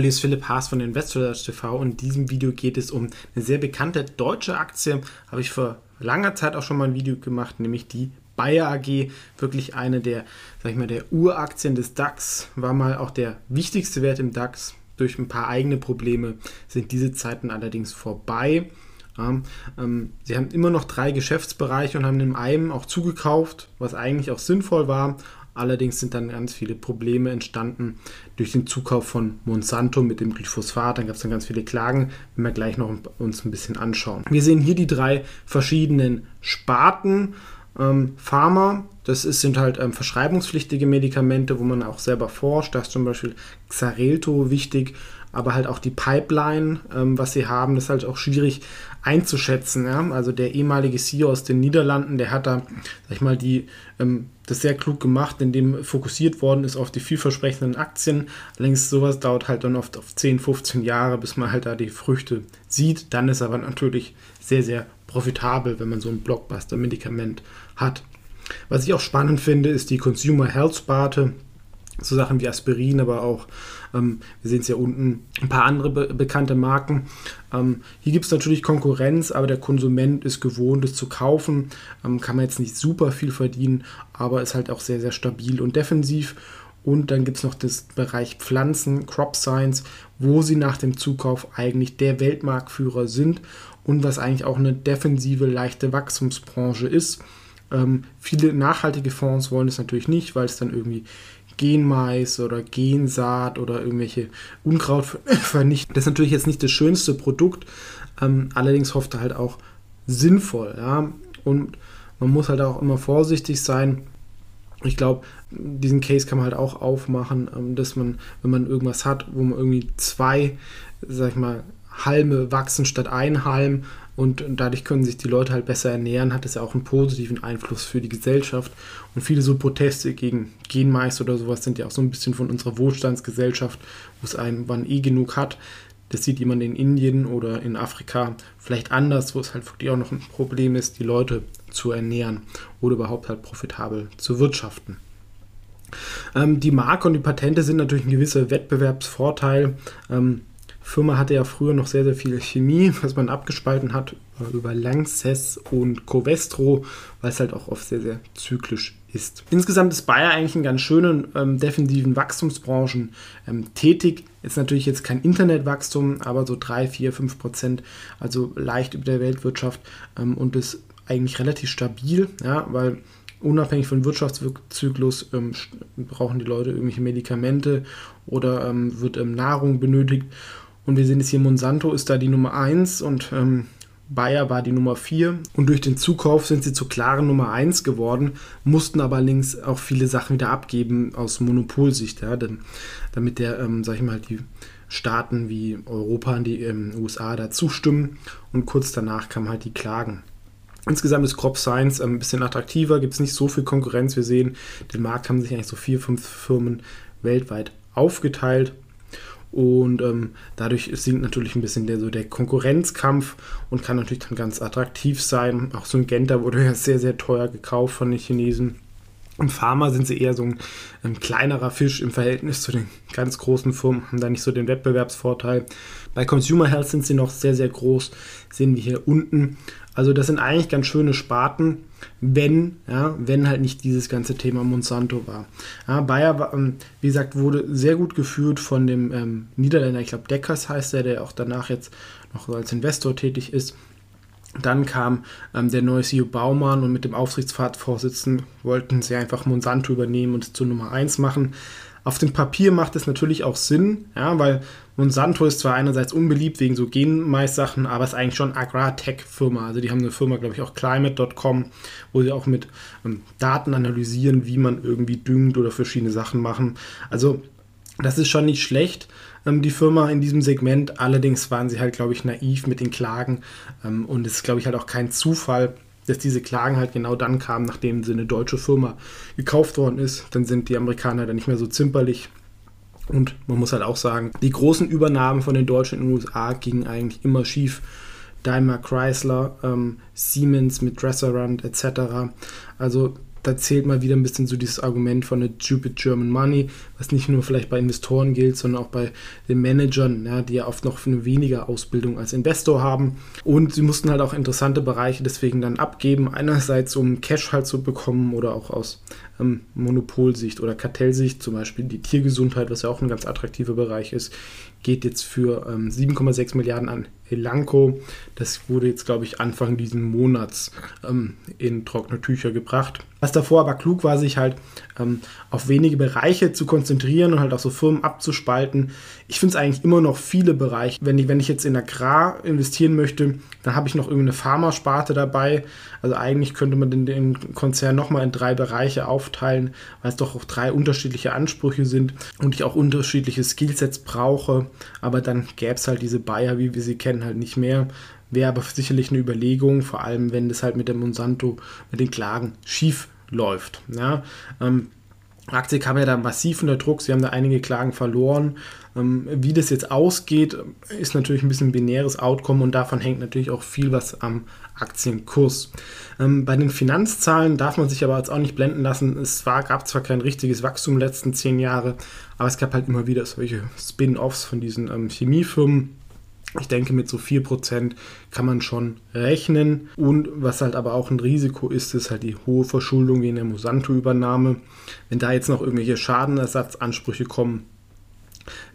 Hallo, hier ist Philipp Haas von InvestorSearch TV und in diesem Video geht es um eine sehr bekannte deutsche Aktie. Habe ich vor langer Zeit auch schon mal ein Video gemacht, nämlich die Bayer AG. Wirklich eine der, sag ich mal, der Uraktien des DAX. War mal auch der wichtigste Wert im DAX. Durch ein paar eigene Probleme sind diese Zeiten allerdings vorbei. Ähm, sie haben immer noch drei Geschäftsbereiche und haben in einem auch zugekauft, was eigentlich auch sinnvoll war. Allerdings sind dann ganz viele Probleme entstanden durch den Zukauf von Monsanto mit dem Glyphosat. Dann gab es dann ganz viele Klagen, wenn wir gleich noch uns ein bisschen anschauen. Wir sehen hier die drei verschiedenen Sparten. Ähm, Pharma, das ist, sind halt ähm, verschreibungspflichtige Medikamente, wo man auch selber forscht. Da ist zum Beispiel Xarelto wichtig, aber halt auch die Pipeline, ähm, was sie haben, das ist halt auch schwierig einzuschätzen. Ja? Also der ehemalige CEO aus den Niederlanden, der hat da, sag ich mal, die, ähm, das sehr klug gemacht, indem fokussiert worden ist auf die vielversprechenden Aktien. Allerdings sowas dauert halt dann oft auf 10, 15 Jahre, bis man halt da die Früchte sieht. Dann ist aber natürlich sehr, sehr profitabel, wenn man so ein Blockbuster-Medikament hat. Was ich auch spannend finde, ist die Consumer Health Sparte so Sachen wie Aspirin, aber auch, ähm, wir sehen es ja unten, ein paar andere be bekannte Marken. Ähm, hier gibt es natürlich Konkurrenz, aber der Konsument ist gewohnt, es zu kaufen. Ähm, kann man jetzt nicht super viel verdienen, aber ist halt auch sehr, sehr stabil und defensiv. Und dann gibt es noch das Bereich Pflanzen, Crop Science, wo sie nach dem Zukauf eigentlich der Weltmarktführer sind und was eigentlich auch eine defensive, leichte Wachstumsbranche ist. Ähm, viele nachhaltige Fonds wollen es natürlich nicht, weil es dann irgendwie Genmais oder Gensaat oder irgendwelche Unkraut vernichten. Das ist natürlich jetzt nicht das schönste Produkt, ähm, allerdings hofft er halt auch sinnvoll. Ja? Und man muss halt auch immer vorsichtig sein. Ich glaube, diesen Case kann man halt auch aufmachen, ähm, dass man, wenn man irgendwas hat, wo man irgendwie zwei, sag ich mal, Halme wachsen statt ein Halm und dadurch können sich die Leute halt besser ernähren, hat es ja auch einen positiven Einfluss für die Gesellschaft. Und viele so Proteste gegen Genmais oder sowas sind ja auch so ein bisschen von unserer Wohlstandsgesellschaft, wo es einen wann eh genug hat. Das sieht jemand in Indien oder in Afrika vielleicht anders, wo es halt wirklich auch noch ein Problem ist, die Leute zu ernähren oder überhaupt halt profitabel zu wirtschaften. Ähm, die Marke und die Patente sind natürlich ein gewisser Wettbewerbsvorteil. Firma hatte ja früher noch sehr, sehr viel Chemie, was man abgespalten hat über Lanxess und Covestro, weil es halt auch oft sehr, sehr zyklisch ist. Insgesamt ist Bayer eigentlich in ganz schönen ähm, defensiven Wachstumsbranchen ähm, tätig. Ist natürlich jetzt kein Internetwachstum, aber so 3, 4, 5 Prozent, also leicht über der Weltwirtschaft ähm, und ist eigentlich relativ stabil, ja, weil unabhängig vom Wirtschaftszyklus ähm, brauchen die Leute irgendwelche Medikamente oder ähm, wird ähm, Nahrung benötigt. Und wir sehen jetzt hier, Monsanto ist da die Nummer 1 und ähm, Bayer war die Nummer 4. Und durch den Zukauf sind sie zur klaren Nummer 1 geworden, mussten aber allerdings auch viele Sachen wieder abgeben aus Monopolsicht, ja, denn, damit der, ähm, sag ich mal, die Staaten wie Europa und die ähm, USA da zustimmen. Und kurz danach kamen halt die Klagen. Insgesamt ist Crop Science ähm, ein bisschen attraktiver, gibt es nicht so viel Konkurrenz. Wir sehen, den Markt haben sich eigentlich so vier, fünf Firmen weltweit aufgeteilt. Und ähm, dadurch sinkt natürlich ein bisschen der, so der Konkurrenzkampf und kann natürlich dann ganz attraktiv sein. Auch so ein Genta wurde ja sehr, sehr teuer gekauft von den Chinesen. Im Pharma sind sie eher so ein, ein, kleinerer Fisch im Verhältnis zu den ganz großen Firmen, haben da nicht so den Wettbewerbsvorteil. Bei Consumer Health sind sie noch sehr, sehr groß, sehen wir hier unten. Also das sind eigentlich ganz schöne Sparten, wenn, ja, wenn halt nicht dieses ganze Thema Monsanto war. Ja, Bayer, war, ähm, wie gesagt, wurde sehr gut geführt von dem ähm, Niederländer, ich glaube Deckers heißt er, der auch danach jetzt noch als Investor tätig ist. Dann kam ähm, der neue CEO Baumann und mit dem Aufsichtsratsvorsitzenden wollten sie einfach Monsanto übernehmen und zur Nummer 1 machen. Auf dem Papier macht es natürlich auch Sinn, ja, weil Monsanto ist zwar einerseits unbeliebt wegen so Genmais-Sachen, aber es ist eigentlich schon Agrar-Tech-Firma. Also die haben eine Firma, glaube ich, auch Climate.com, wo sie auch mit ähm, Daten analysieren, wie man irgendwie düngt oder verschiedene Sachen machen. Also das ist schon nicht schlecht. ähm, die Firma in diesem Segment. Allerdings waren sie halt, glaube ich, naiv mit den Klagen. Ähm, und es ist, glaube ich, halt auch kein Zufall, dass diese Klagen halt genau dann kamen, nachdem sie eine deutsche Firma gekauft worden ist. Dann sind die Amerikaner dann nicht mehr so zimperlich. Und man muss halt auch sagen, die großen Übernahmen von den Deutschen in den USA gingen eigentlich immer schief. Daimler Chrysler, ähm, Siemens mit Dresserand etc. Also da zählt mal wieder ein bisschen so dieses Argument von der Stupid German Money, was nicht nur vielleicht bei Investoren gilt, sondern auch bei den Managern, ja, die ja oft noch eine weniger Ausbildung als Investor haben. Und sie mussten halt auch interessante Bereiche deswegen dann abgeben. Einerseits, um Cash halt zu bekommen oder auch aus ähm, Monopolsicht oder Kartellsicht, zum Beispiel die Tiergesundheit, was ja auch ein ganz attraktiver Bereich ist, geht jetzt für ähm, 7,6 Milliarden an Elanco. Das wurde jetzt, glaube ich, Anfang diesen Monats ähm, in trockene Tücher gebracht. Was davor aber klug war, sich halt ähm, auf wenige Bereiche zu konzentrieren und halt auch so Firmen abzuspalten. Ich finde es eigentlich immer noch viele Bereiche. Wenn ich, wenn ich jetzt in Agrar investieren möchte, dann habe ich noch irgendeine Pharmasparte dabei. Also eigentlich könnte man den, den Konzern nochmal in drei Bereiche aufteilen, weil es doch auch drei unterschiedliche Ansprüche sind und ich auch unterschiedliche Skillsets brauche. Aber dann gäbe es halt diese Bayer, wie wir sie kennen, halt nicht mehr. Wäre aber sicherlich eine Überlegung, vor allem wenn das halt mit der Monsanto, mit den Klagen schief läuft. Ja, ähm, Aktie kam ja da massiv unter Druck, sie haben da einige Klagen verloren. Ähm, wie das jetzt ausgeht, ist natürlich ein bisschen ein binäres Outcome und davon hängt natürlich auch viel was am Aktienkurs. Ähm, bei den Finanzzahlen darf man sich aber jetzt auch nicht blenden lassen. Es war, gab zwar kein richtiges Wachstum in den letzten zehn Jahre, aber es gab halt immer wieder solche Spin-offs von diesen ähm, Chemiefirmen ich denke, mit so 4% kann man schon rechnen. Und was halt aber auch ein Risiko ist, ist halt die hohe Verschuldung wie in der Mosanto-Übernahme. Wenn da jetzt noch irgendwelche Schadenersatzansprüche kommen,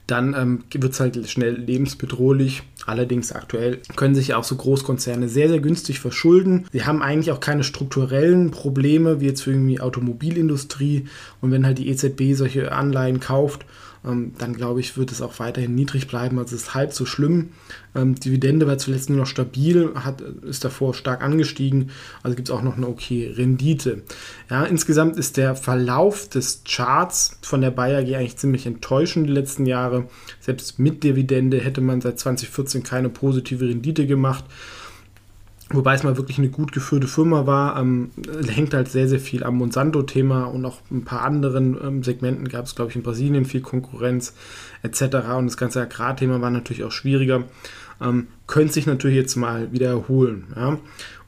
dann ähm, wird es halt schnell lebensbedrohlich. Allerdings aktuell können sich auch so Großkonzerne sehr, sehr günstig verschulden. Sie haben eigentlich auch keine strukturellen Probleme, wie jetzt für die Automobilindustrie. Und wenn halt die EZB solche Anleihen kauft dann glaube ich, wird es auch weiterhin niedrig bleiben. Also es ist halb so schlimm. Ähm, Dividende war zuletzt nur noch stabil, hat, ist davor stark angestiegen. Also gibt es auch noch eine okay Rendite. Ja, insgesamt ist der Verlauf des Charts von der Bayer AG eigentlich ziemlich enttäuschend die letzten Jahre. Selbst mit Dividende hätte man seit 2014 keine positive Rendite gemacht. Wobei es mal wirklich eine gut geführte Firma war, ähm, hängt halt sehr, sehr viel am Monsanto-Thema und auch ein paar anderen ähm, Segmenten gab es, glaube ich, in Brasilien viel Konkurrenz etc. Und das ganze Agrarthema war natürlich auch schwieriger. Ähm, könnte sich natürlich jetzt mal wieder erholen. Ja?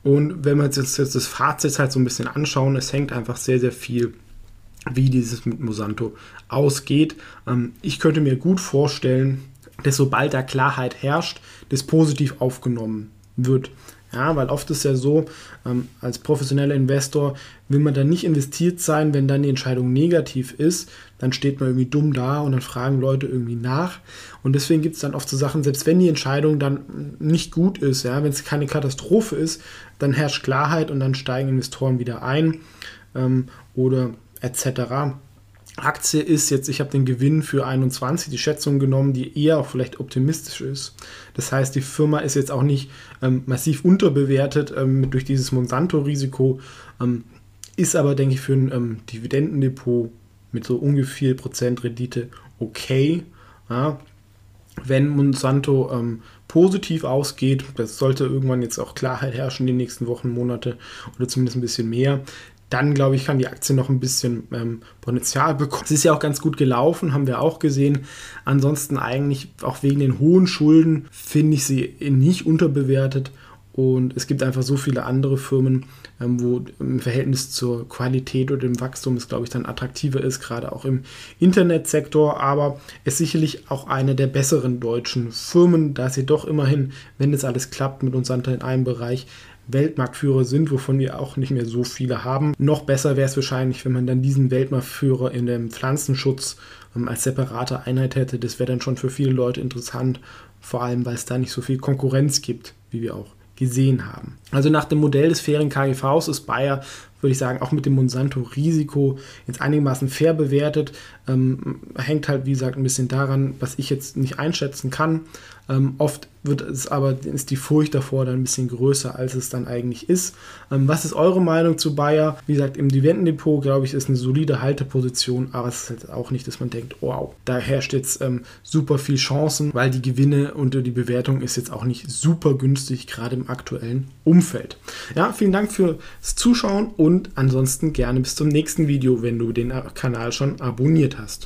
Und wenn wir uns jetzt, jetzt das Fazit halt so ein bisschen anschauen, es hängt einfach sehr, sehr viel wie dieses mit Monsanto ausgeht. Ähm, ich könnte mir gut vorstellen, dass sobald da Klarheit herrscht, das positiv aufgenommen wird. Ja, weil oft ist ja so, ähm, als professioneller Investor will man dann nicht investiert sein, wenn dann die Entscheidung negativ ist. Dann steht man irgendwie dumm da und dann fragen Leute irgendwie nach. Und deswegen gibt es dann oft so Sachen, selbst wenn die Entscheidung dann nicht gut ist, ja, wenn es keine Katastrophe ist, dann herrscht Klarheit und dann steigen Investoren wieder ein ähm, oder etc. Aktie ist jetzt, ich habe den Gewinn für 21, die Schätzung genommen, die eher auch vielleicht optimistisch ist. Das heißt, die Firma ist jetzt auch nicht ähm, massiv unterbewertet ähm, durch dieses Monsanto-Risiko, ähm, ist aber, denke ich, für ein ähm, Dividendendepot mit so ungefähr Prozent Rendite okay. Ja. Wenn Monsanto ähm, positiv ausgeht, das sollte irgendwann jetzt auch Klarheit herrschen, die nächsten Wochen, Monate oder zumindest ein bisschen mehr, dann glaube ich, kann die Aktie noch ein bisschen ähm, Potenzial bekommen. Es ist ja auch ganz gut gelaufen, haben wir auch gesehen. Ansonsten eigentlich auch wegen den hohen Schulden finde ich sie nicht unterbewertet. Und es gibt einfach so viele andere Firmen, ähm, wo im Verhältnis zur Qualität oder dem Wachstum es, glaube ich, dann attraktiver ist, gerade auch im Internetsektor. Aber es ist sicherlich auch eine der besseren deutschen Firmen, da sie doch immerhin, wenn das alles klappt mit uns in einem Bereich, Weltmarktführer sind, wovon wir auch nicht mehr so viele haben. Noch besser wäre es wahrscheinlich, wenn man dann diesen Weltmarktführer in dem Pflanzenschutz ähm, als separate Einheit hätte. Das wäre dann schon für viele Leute interessant, vor allem weil es da nicht so viel Konkurrenz gibt, wie wir auch gesehen haben. Also nach dem Modell des fairen KGVs ist Bayer würde ich sagen, auch mit dem Monsanto-Risiko jetzt einigermaßen fair bewertet. Ähm, hängt halt, wie gesagt, ein bisschen daran, was ich jetzt nicht einschätzen kann. Ähm, oft wird es aber, ist die Furcht davor dann ein bisschen größer, als es dann eigentlich ist. Ähm, was ist eure Meinung zu Bayer? Wie gesagt, im Dividendendepot, glaube ich, ist eine solide Halteposition, aber es ist halt auch nicht, dass man denkt, wow, da herrscht jetzt ähm, super viel Chancen, weil die Gewinne und die Bewertung ist jetzt auch nicht super günstig, gerade im aktuellen Umfeld. Ja, vielen Dank fürs Zuschauen und ansonsten gerne bis zum nächsten Video, wenn du den Kanal schon abonniert hast.